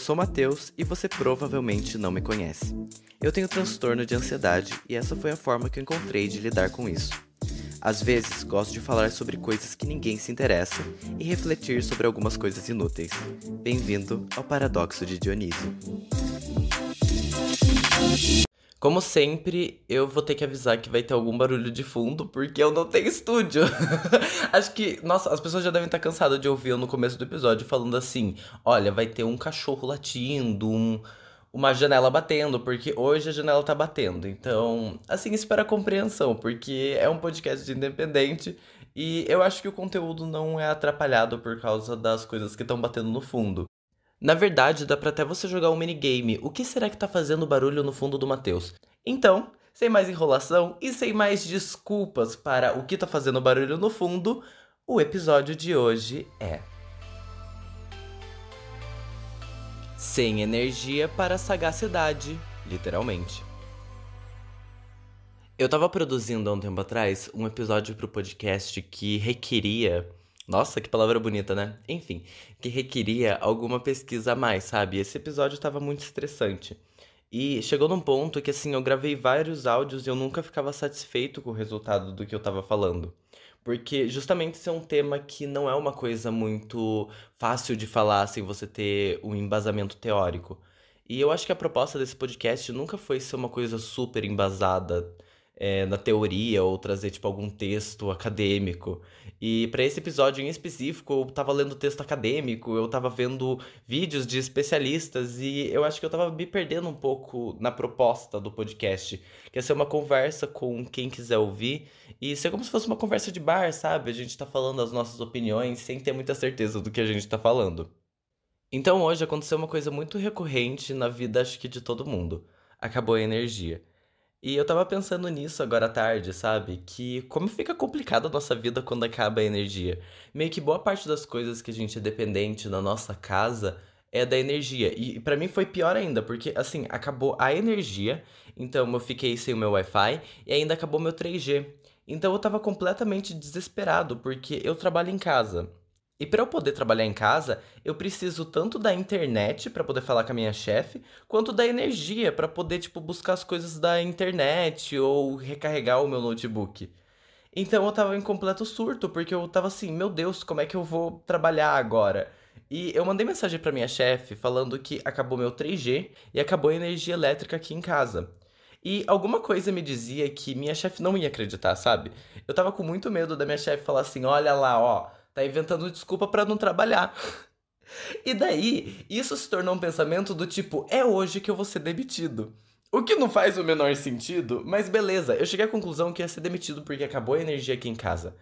sou Matheus e você provavelmente não me conhece. Eu tenho transtorno de ansiedade e essa foi a forma que eu encontrei de lidar com isso. Às vezes, gosto de falar sobre coisas que ninguém se interessa e refletir sobre algumas coisas inúteis. Bem-vindo ao Paradoxo de Dionísio. Como sempre, eu vou ter que avisar que vai ter algum barulho de fundo, porque eu não tenho estúdio. Acho que, nossa, as pessoas já devem estar cansadas de ouvir eu no começo do episódio falando assim: olha, vai ter um cachorro latindo, um, uma janela batendo, porque hoje a janela tá batendo. Então, assim, espera compreensão, porque é um podcast independente e eu acho que o conteúdo não é atrapalhado por causa das coisas que estão batendo no fundo. Na verdade, dá pra até você jogar um minigame. O que será que tá fazendo barulho no fundo do Matheus? Então, sem mais enrolação e sem mais desculpas para o que tá fazendo barulho no fundo, o episódio de hoje é. Sem energia para sagacidade, literalmente. Eu tava produzindo há um tempo atrás um episódio pro podcast que requeria nossa, que palavra bonita, né? Enfim, que requeria alguma pesquisa a mais, sabe? Esse episódio estava muito estressante. E chegou num ponto que, assim, eu gravei vários áudios e eu nunca ficava satisfeito com o resultado do que eu tava falando. Porque justamente esse é um tema que não é uma coisa muito fácil de falar sem você ter um embasamento teórico. E eu acho que a proposta desse podcast nunca foi ser uma coisa super embasada é, na teoria ou trazer tipo algum texto acadêmico. E para esse episódio em específico, eu tava lendo texto acadêmico, eu tava vendo vídeos de especialistas e eu acho que eu tava me perdendo um pouco na proposta do podcast, que é ser uma conversa com quem quiser ouvir e ser como se fosse uma conversa de bar, sabe? A gente tá falando as nossas opiniões sem ter muita certeza do que a gente tá falando. Então hoje aconteceu uma coisa muito recorrente na vida, acho que de todo mundo. Acabou a energia. E eu tava pensando nisso agora à tarde, sabe? Que como fica complicada a nossa vida quando acaba a energia. Meio que boa parte das coisas que a gente é dependente na nossa casa é da energia. E para mim foi pior ainda, porque assim, acabou a energia, então eu fiquei sem o meu Wi-Fi e ainda acabou meu 3G. Então eu tava completamente desesperado, porque eu trabalho em casa. E para eu poder trabalhar em casa, eu preciso tanto da internet para poder falar com a minha chefe, quanto da energia para poder tipo buscar as coisas da internet ou recarregar o meu notebook. Então eu tava em completo surto, porque eu tava assim, meu Deus, como é que eu vou trabalhar agora? E eu mandei mensagem para minha chefe falando que acabou meu 3G e acabou a energia elétrica aqui em casa. E alguma coisa me dizia que minha chefe não ia acreditar, sabe? Eu tava com muito medo da minha chefe falar assim: "Olha lá, ó, Tá inventando desculpa para não trabalhar. E daí, isso se tornou um pensamento do tipo: é hoje que eu vou ser demitido. O que não faz o menor sentido, mas beleza, eu cheguei à conclusão que ia ser demitido porque acabou a energia aqui em casa.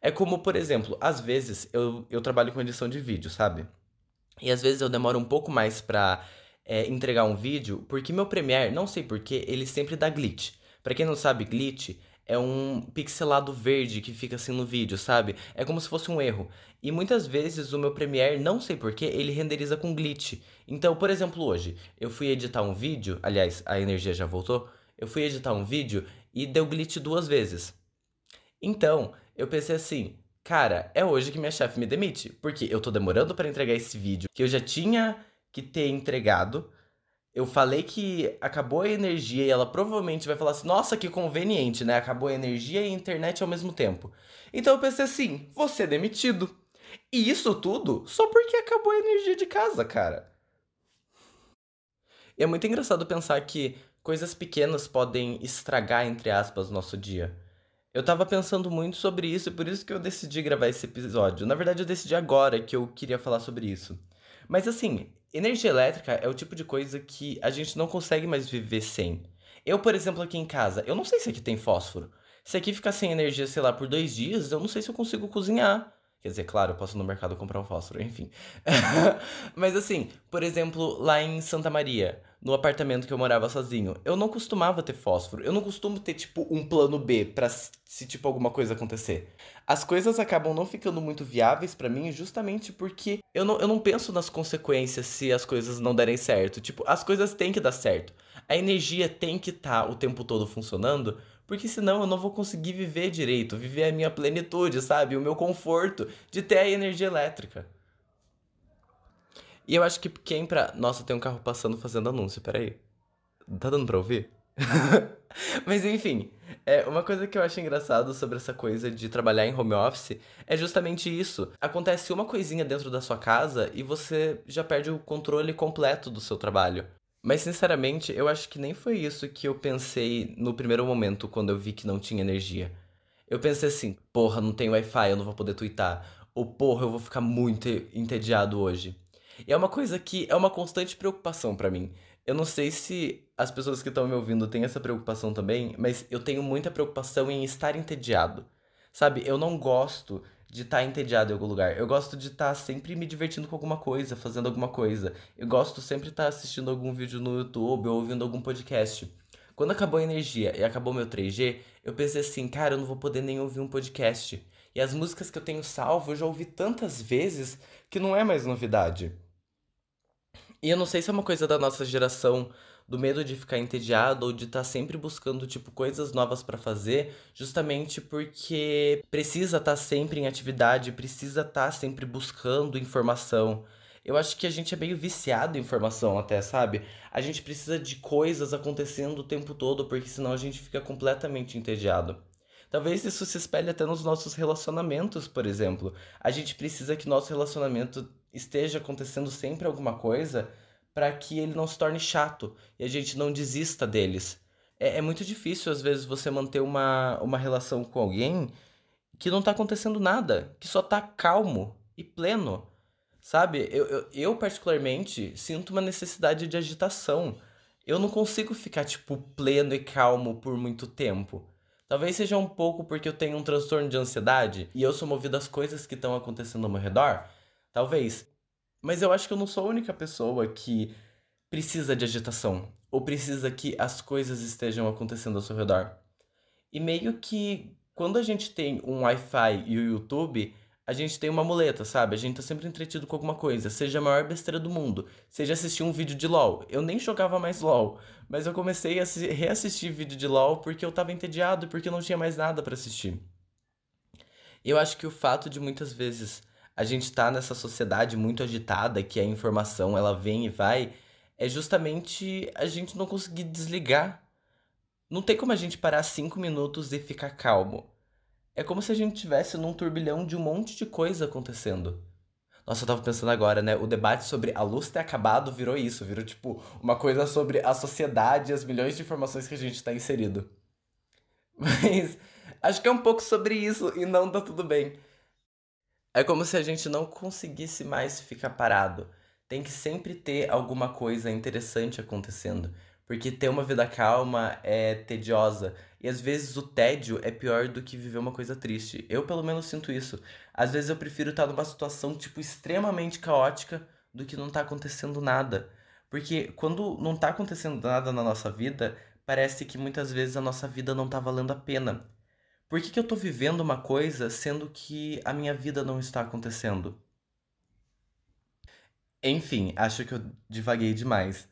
É como, por exemplo, às vezes eu, eu trabalho com edição de vídeo, sabe? E às vezes eu demoro um pouco mais pra é, entregar um vídeo, porque meu Premiere, não sei porquê, ele sempre dá glitch. Pra quem não sabe, glitch é um pixelado verde que fica assim no vídeo, sabe? É como se fosse um erro. E muitas vezes o meu Premiere, não sei porquê, ele renderiza com glitch. Então, por exemplo, hoje, eu fui editar um vídeo, aliás, a energia já voltou. Eu fui editar um vídeo e deu glitch duas vezes. Então, eu pensei assim, cara, é hoje que minha chefe me demite, porque eu tô demorando para entregar esse vídeo que eu já tinha que ter entregado eu falei que acabou a energia e ela provavelmente vai falar assim: nossa, que conveniente, né? Acabou a energia e a internet ao mesmo tempo. Então eu pensei assim: vou ser demitido. E isso tudo só porque acabou a energia de casa, cara. E é muito engraçado pensar que coisas pequenas podem estragar, entre aspas, nosso dia. Eu tava pensando muito sobre isso e por isso que eu decidi gravar esse episódio. Na verdade, eu decidi agora que eu queria falar sobre isso. Mas assim, energia elétrica é o tipo de coisa que a gente não consegue mais viver sem. Eu, por exemplo, aqui em casa, eu não sei se aqui tem fósforo. Se aqui ficar sem energia, sei lá, por dois dias, eu não sei se eu consigo cozinhar. Quer dizer, claro, eu posso no mercado comprar um fósforo, enfim. Mas assim, por exemplo, lá em Santa Maria, no apartamento que eu morava sozinho, eu não costumava ter fósforo. Eu não costumo ter, tipo, um plano B pra se, tipo, alguma coisa acontecer. As coisas acabam não ficando muito viáveis para mim justamente porque eu não, eu não penso nas consequências se as coisas não derem certo. Tipo, as coisas têm que dar certo. A energia tem que estar tá o tempo todo funcionando, porque senão eu não vou conseguir viver direito, viver a minha plenitude, sabe? O meu conforto de ter a energia elétrica. E eu acho que quem pra. Nossa, tem um carro passando fazendo anúncio, peraí. Tá dando pra ouvir? Mas enfim, é, uma coisa que eu acho engraçado sobre essa coisa de trabalhar em home office é justamente isso. Acontece uma coisinha dentro da sua casa e você já perde o controle completo do seu trabalho. Mas sinceramente, eu acho que nem foi isso que eu pensei no primeiro momento quando eu vi que não tinha energia. Eu pensei assim, porra, não tem Wi-Fi, eu não vou poder twittar. Ou porra, eu vou ficar muito entediado hoje. E é uma coisa que é uma constante preocupação para mim. Eu não sei se as pessoas que estão me ouvindo têm essa preocupação também, mas eu tenho muita preocupação em estar entediado. Sabe, eu não gosto de estar entediado em algum lugar. Eu gosto de estar sempre me divertindo com alguma coisa, fazendo alguma coisa. Eu gosto sempre de estar assistindo algum vídeo no YouTube ou ouvindo algum podcast. Quando acabou a energia e acabou meu 3G, eu pensei assim, cara, eu não vou poder nem ouvir um podcast. E as músicas que eu tenho salvo eu já ouvi tantas vezes que não é mais novidade. E eu não sei se é uma coisa da nossa geração, do medo de ficar entediado ou de estar tá sempre buscando tipo coisas novas para fazer, justamente porque precisa estar tá sempre em atividade, precisa estar tá sempre buscando informação. Eu acho que a gente é meio viciado em informação até, sabe? A gente precisa de coisas acontecendo o tempo todo, porque senão a gente fica completamente entediado. Talvez isso se espelhe até nos nossos relacionamentos, por exemplo. A gente precisa que nosso relacionamento esteja acontecendo sempre alguma coisa para que ele não se torne chato e a gente não desista deles. É, é, muito difícil, às vezes, você manter uma, uma relação com alguém que não tá acontecendo nada, que só tá calmo e pleno. Sabe? Eu, eu, eu, particularmente, sinto uma necessidade de agitação. Eu não consigo ficar, tipo, pleno e calmo por muito tempo. Talvez seja um pouco porque eu tenho um transtorno de ansiedade e eu sou movido às coisas que estão acontecendo ao meu redor. Talvez. Mas eu acho que eu não sou a única pessoa que precisa de agitação ou precisa que as coisas estejam acontecendo ao seu redor. E meio que quando a gente tem um Wi-Fi e o YouTube, a gente tem uma muleta, sabe? A gente tá sempre entretido com alguma coisa, seja a maior besteira do mundo, seja assistir um vídeo de LoL. Eu nem jogava mais LoL, mas eu comecei a reassistir vídeo de LoL porque eu tava entediado porque não tinha mais nada para assistir. Eu acho que o fato de muitas vezes a gente está nessa sociedade muito agitada, que a informação ela vem e vai, é justamente a gente não conseguir desligar. Não tem como a gente parar cinco minutos e ficar calmo. É como se a gente tivesse num turbilhão de um monte de coisa acontecendo. Nossa, eu tava pensando agora, né? O debate sobre a luz ter acabado virou isso, virou tipo uma coisa sobre a sociedade e as milhões de informações que a gente tá inserido. Mas acho que é um pouco sobre isso e não tá tudo bem. É como se a gente não conseguisse mais ficar parado. Tem que sempre ter alguma coisa interessante acontecendo. Porque ter uma vida calma é tediosa. E às vezes o tédio é pior do que viver uma coisa triste. Eu pelo menos sinto isso. Às vezes eu prefiro estar numa situação, tipo, extremamente caótica do que não tá acontecendo nada. Porque quando não tá acontecendo nada na nossa vida, parece que muitas vezes a nossa vida não tá valendo a pena. Por que, que eu tô vivendo uma coisa sendo que a minha vida não está acontecendo? Enfim, acho que eu divaguei demais.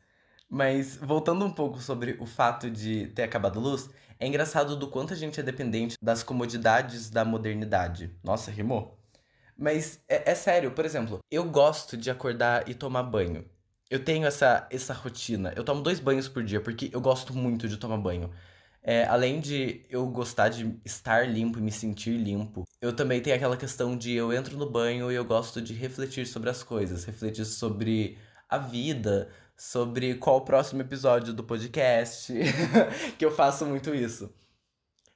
Mas voltando um pouco sobre o fato de ter acabado a luz, é engraçado do quanto a gente é dependente das comodidades da modernidade. Nossa, rimou. Mas é, é sério, por exemplo, eu gosto de acordar e tomar banho. Eu tenho essa, essa rotina. Eu tomo dois banhos por dia porque eu gosto muito de tomar banho. É, além de eu gostar de estar limpo e me sentir limpo, eu também tenho aquela questão de eu entro no banho e eu gosto de refletir sobre as coisas, refletir sobre a vida, sobre qual o próximo episódio do podcast, que eu faço muito isso.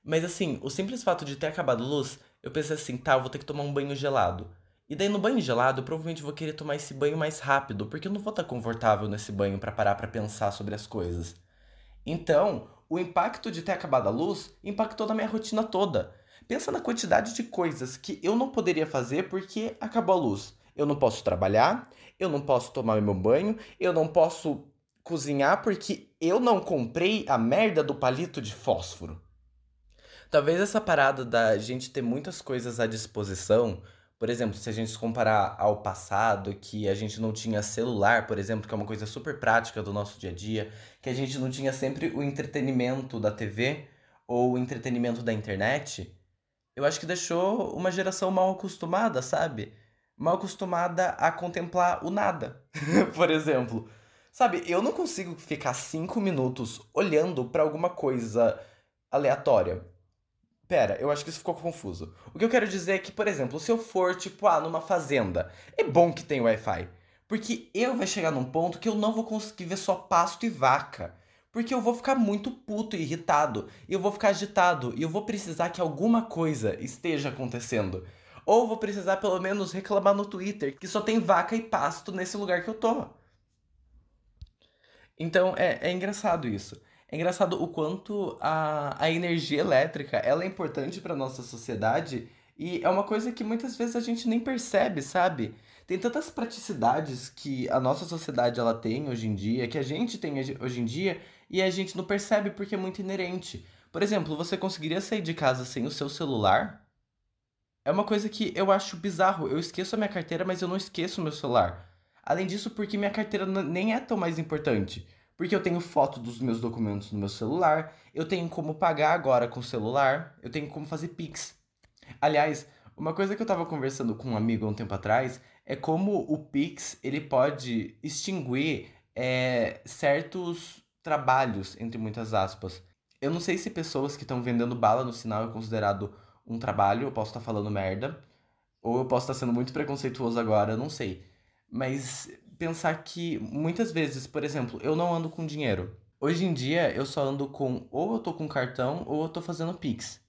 Mas assim, o simples fato de ter acabado a luz, eu pensei assim, tá, eu vou ter que tomar um banho gelado. E daí no banho gelado, eu provavelmente vou querer tomar esse banho mais rápido, porque eu não vou estar confortável nesse banho para parar para pensar sobre as coisas. Então, o impacto de ter acabado a luz impactou na minha rotina toda. Pensa na quantidade de coisas que eu não poderia fazer porque acabou a luz. Eu não posso trabalhar, eu não posso tomar meu banho, eu não posso cozinhar porque eu não comprei a merda do palito de fósforo. Talvez essa parada da gente ter muitas coisas à disposição por exemplo, se a gente comparar ao passado, que a gente não tinha celular, por exemplo, que é uma coisa super prática do nosso dia a dia, que a gente não tinha sempre o entretenimento da TV ou o entretenimento da internet, eu acho que deixou uma geração mal acostumada, sabe? mal acostumada a contemplar o nada, por exemplo. Sabe, eu não consigo ficar cinco minutos olhando para alguma coisa aleatória. Pera, eu acho que isso ficou confuso. O que eu quero dizer é que, por exemplo, se eu for, tipo, ah, numa fazenda, é bom que tem Wi-Fi. Porque eu vai chegar num ponto que eu não vou conseguir ver só pasto e vaca. Porque eu vou ficar muito puto e irritado. E eu vou ficar agitado. E eu vou precisar que alguma coisa esteja acontecendo. Ou vou precisar pelo menos reclamar no Twitter que só tem vaca e pasto nesse lugar que eu tô. Então é, é engraçado isso. É engraçado o quanto a, a energia elétrica ela é importante para nossa sociedade e é uma coisa que muitas vezes a gente nem percebe, sabe? Tem tantas praticidades que a nossa sociedade ela tem hoje em dia, que a gente tem hoje em dia e a gente não percebe porque é muito inerente. Por exemplo, você conseguiria sair de casa sem o seu celular? É uma coisa que eu acho bizarro. Eu esqueço a minha carteira, mas eu não esqueço o meu celular. Além disso, porque minha carteira nem é tão mais importante. Porque eu tenho foto dos meus documentos no meu celular, eu tenho como pagar agora com o celular, eu tenho como fazer Pix. Aliás, uma coisa que eu tava conversando com um amigo há um tempo atrás é como o Pix ele pode extinguir é, certos trabalhos, entre muitas aspas. Eu não sei se pessoas que estão vendendo bala no sinal é considerado um trabalho, eu posso estar tá falando merda, ou eu posso estar tá sendo muito preconceituoso agora, eu não sei. Mas pensar que muitas vezes, por exemplo, eu não ando com dinheiro. Hoje em dia eu só ando com ou eu tô com cartão ou eu tô fazendo Pix.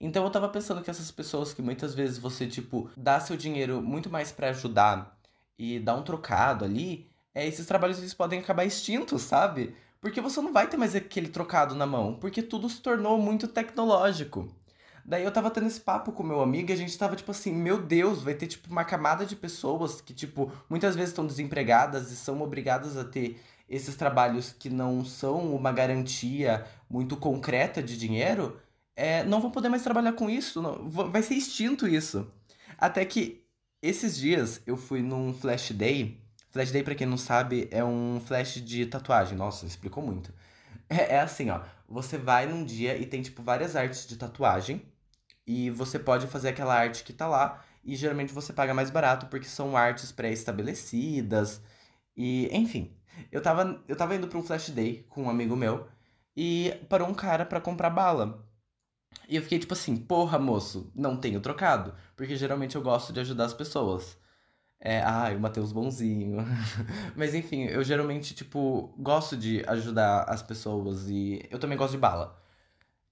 Então eu tava pensando que essas pessoas que muitas vezes você, tipo, dá seu dinheiro muito mais para ajudar e dá um trocado ali, é, esses trabalhos eles podem acabar extintos, sabe? Porque você não vai ter mais aquele trocado na mão, porque tudo se tornou muito tecnológico. Daí eu tava tendo esse papo com meu amigo e a gente tava tipo assim, meu Deus, vai ter tipo uma camada de pessoas que tipo muitas vezes estão desempregadas e são obrigadas a ter esses trabalhos que não são uma garantia muito concreta de dinheiro é, não vão poder mais trabalhar com isso, não, vai ser extinto isso. Até que esses dias eu fui num Flash Day. Flash Day, pra quem não sabe, é um flash de tatuagem. Nossa, explicou muito. É, é assim, ó. Você vai num dia e tem, tipo, várias artes de tatuagem. E você pode fazer aquela arte que tá lá. E geralmente você paga mais barato porque são artes pré-estabelecidas. E, enfim. Eu tava, eu tava indo pra um flash day com um amigo meu. E parou um cara para comprar bala. E eu fiquei tipo assim, porra, moço, não tenho trocado. Porque geralmente eu gosto de ajudar as pessoas. É, ai, o Matheus bonzinho. Mas enfim, eu geralmente, tipo, gosto de ajudar as pessoas e eu também gosto de bala.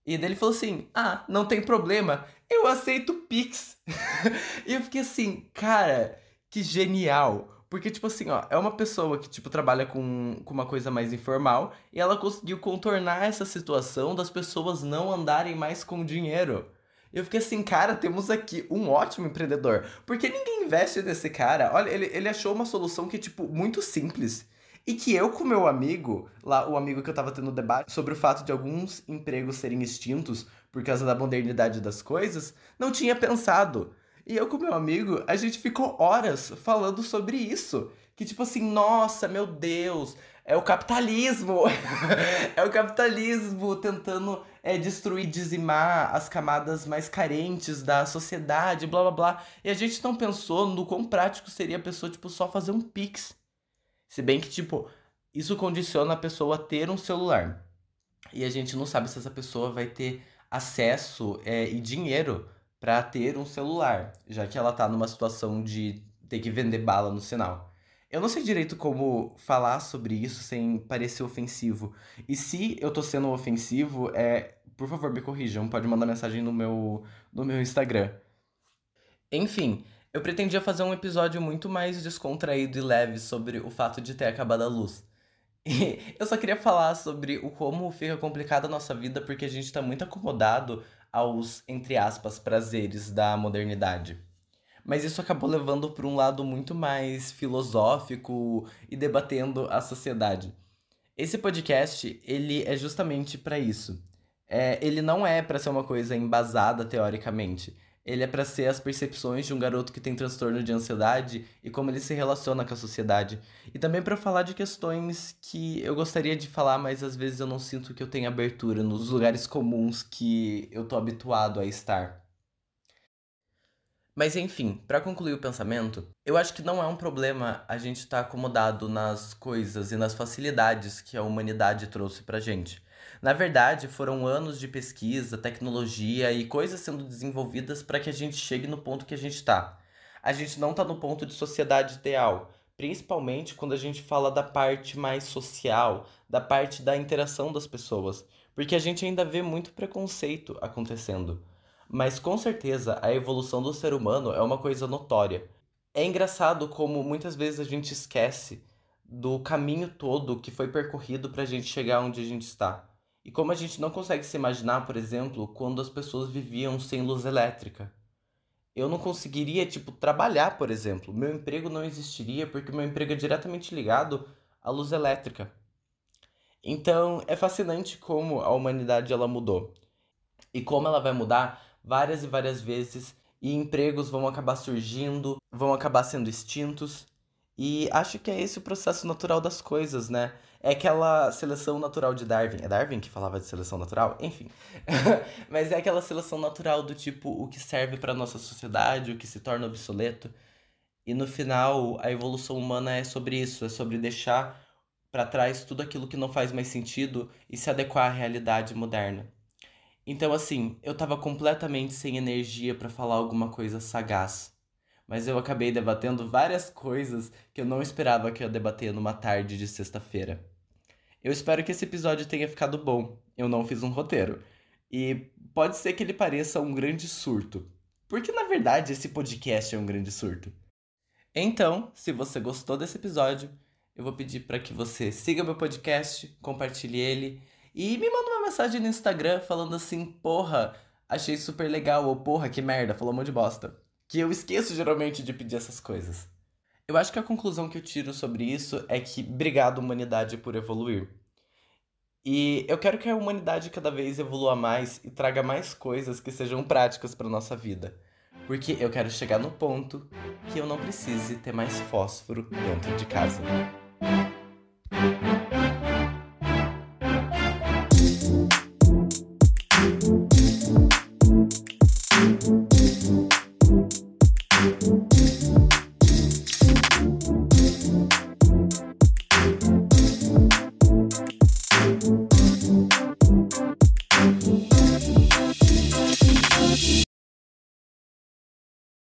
E daí ele falou assim: Ah, não tem problema, eu aceito Pix. e eu fiquei assim, cara, que genial. Porque, tipo assim, ó, é uma pessoa que, tipo, trabalha com, com uma coisa mais informal e ela conseguiu contornar essa situação das pessoas não andarem mais com dinheiro. Eu fiquei assim, cara, temos aqui um ótimo empreendedor. Porque ninguém investe nesse cara. Olha, ele, ele achou uma solução que, tipo, muito simples. E que eu com meu amigo, lá o amigo que eu tava tendo debate sobre o fato de alguns empregos serem extintos por causa da modernidade das coisas, não tinha pensado. E eu com meu amigo, a gente ficou horas falando sobre isso. Que tipo assim, nossa, meu Deus, é o capitalismo. é o capitalismo tentando é, destruir, dizimar as camadas mais carentes da sociedade, blá blá blá. E a gente não pensou no quão prático seria a pessoa, tipo, só fazer um pix. Se bem que, tipo, isso condiciona a pessoa a ter um celular. E a gente não sabe se essa pessoa vai ter acesso é, e dinheiro para ter um celular, já que ela tá numa situação de ter que vender bala no sinal. Eu não sei direito como falar sobre isso sem parecer ofensivo. E se eu tô sendo ofensivo, é, por favor, me corrijam, pode mandar mensagem no meu no meu Instagram. Enfim, eu pretendia fazer um episódio muito mais descontraído e leve sobre o fato de ter acabado a luz. E eu só queria falar sobre o como fica complicada a nossa vida porque a gente tá muito acomodado aos, entre aspas, prazeres da modernidade. Mas isso acabou levando para um lado muito mais filosófico e debatendo a sociedade. Esse podcast, ele é justamente para isso. É, ele não é para ser uma coisa embasada teoricamente. Ele é para ser as percepções de um garoto que tem transtorno de ansiedade e como ele se relaciona com a sociedade. E também para falar de questões que eu gostaria de falar, mas às vezes eu não sinto que eu tenho abertura nos lugares comuns que eu tô habituado a estar. Mas enfim, para concluir o pensamento, eu acho que não é um problema a gente estar tá acomodado nas coisas e nas facilidades que a humanidade trouxe pra gente. Na verdade, foram anos de pesquisa, tecnologia e coisas sendo desenvolvidas para que a gente chegue no ponto que a gente está. A gente não está no ponto de sociedade ideal, principalmente quando a gente fala da parte mais social, da parte da interação das pessoas, porque a gente ainda vê muito preconceito acontecendo. Mas com certeza a evolução do ser humano é uma coisa notória. É engraçado como muitas vezes a gente esquece do caminho todo que foi percorrido para a gente chegar onde a gente está. E como a gente não consegue se imaginar, por exemplo, quando as pessoas viviam sem luz elétrica. Eu não conseguiria, tipo, trabalhar, por exemplo. Meu emprego não existiria porque meu emprego é diretamente ligado à luz elétrica. Então, é fascinante como a humanidade ela mudou. E como ela vai mudar várias e várias vezes e empregos vão acabar surgindo, vão acabar sendo extintos. E acho que é esse o processo natural das coisas, né? É aquela seleção natural de Darwin. É Darwin que falava de seleção natural? Enfim. Mas é aquela seleção natural do tipo o que serve para nossa sociedade, o que se torna obsoleto. E no final, a evolução humana é sobre isso, é sobre deixar para trás tudo aquilo que não faz mais sentido e se adequar à realidade moderna. Então, assim, eu tava completamente sem energia para falar alguma coisa sagaz. Mas eu acabei debatendo várias coisas que eu não esperava que eu debater numa tarde de sexta-feira. Eu espero que esse episódio tenha ficado bom. Eu não fiz um roteiro. E pode ser que ele pareça um grande surto. Porque na verdade esse podcast é um grande surto. Então, se você gostou desse episódio, eu vou pedir para que você siga meu podcast, compartilhe ele e me manda uma mensagem no Instagram falando assim, porra, achei super legal, ou porra, que merda, falou um monte de bosta. Que eu esqueço geralmente de pedir essas coisas. Eu acho que a conclusão que eu tiro sobre isso é que obrigado, humanidade, por evoluir. E eu quero que a humanidade cada vez evolua mais e traga mais coisas que sejam práticas para nossa vida. Porque eu quero chegar no ponto que eu não precise ter mais fósforo dentro de casa.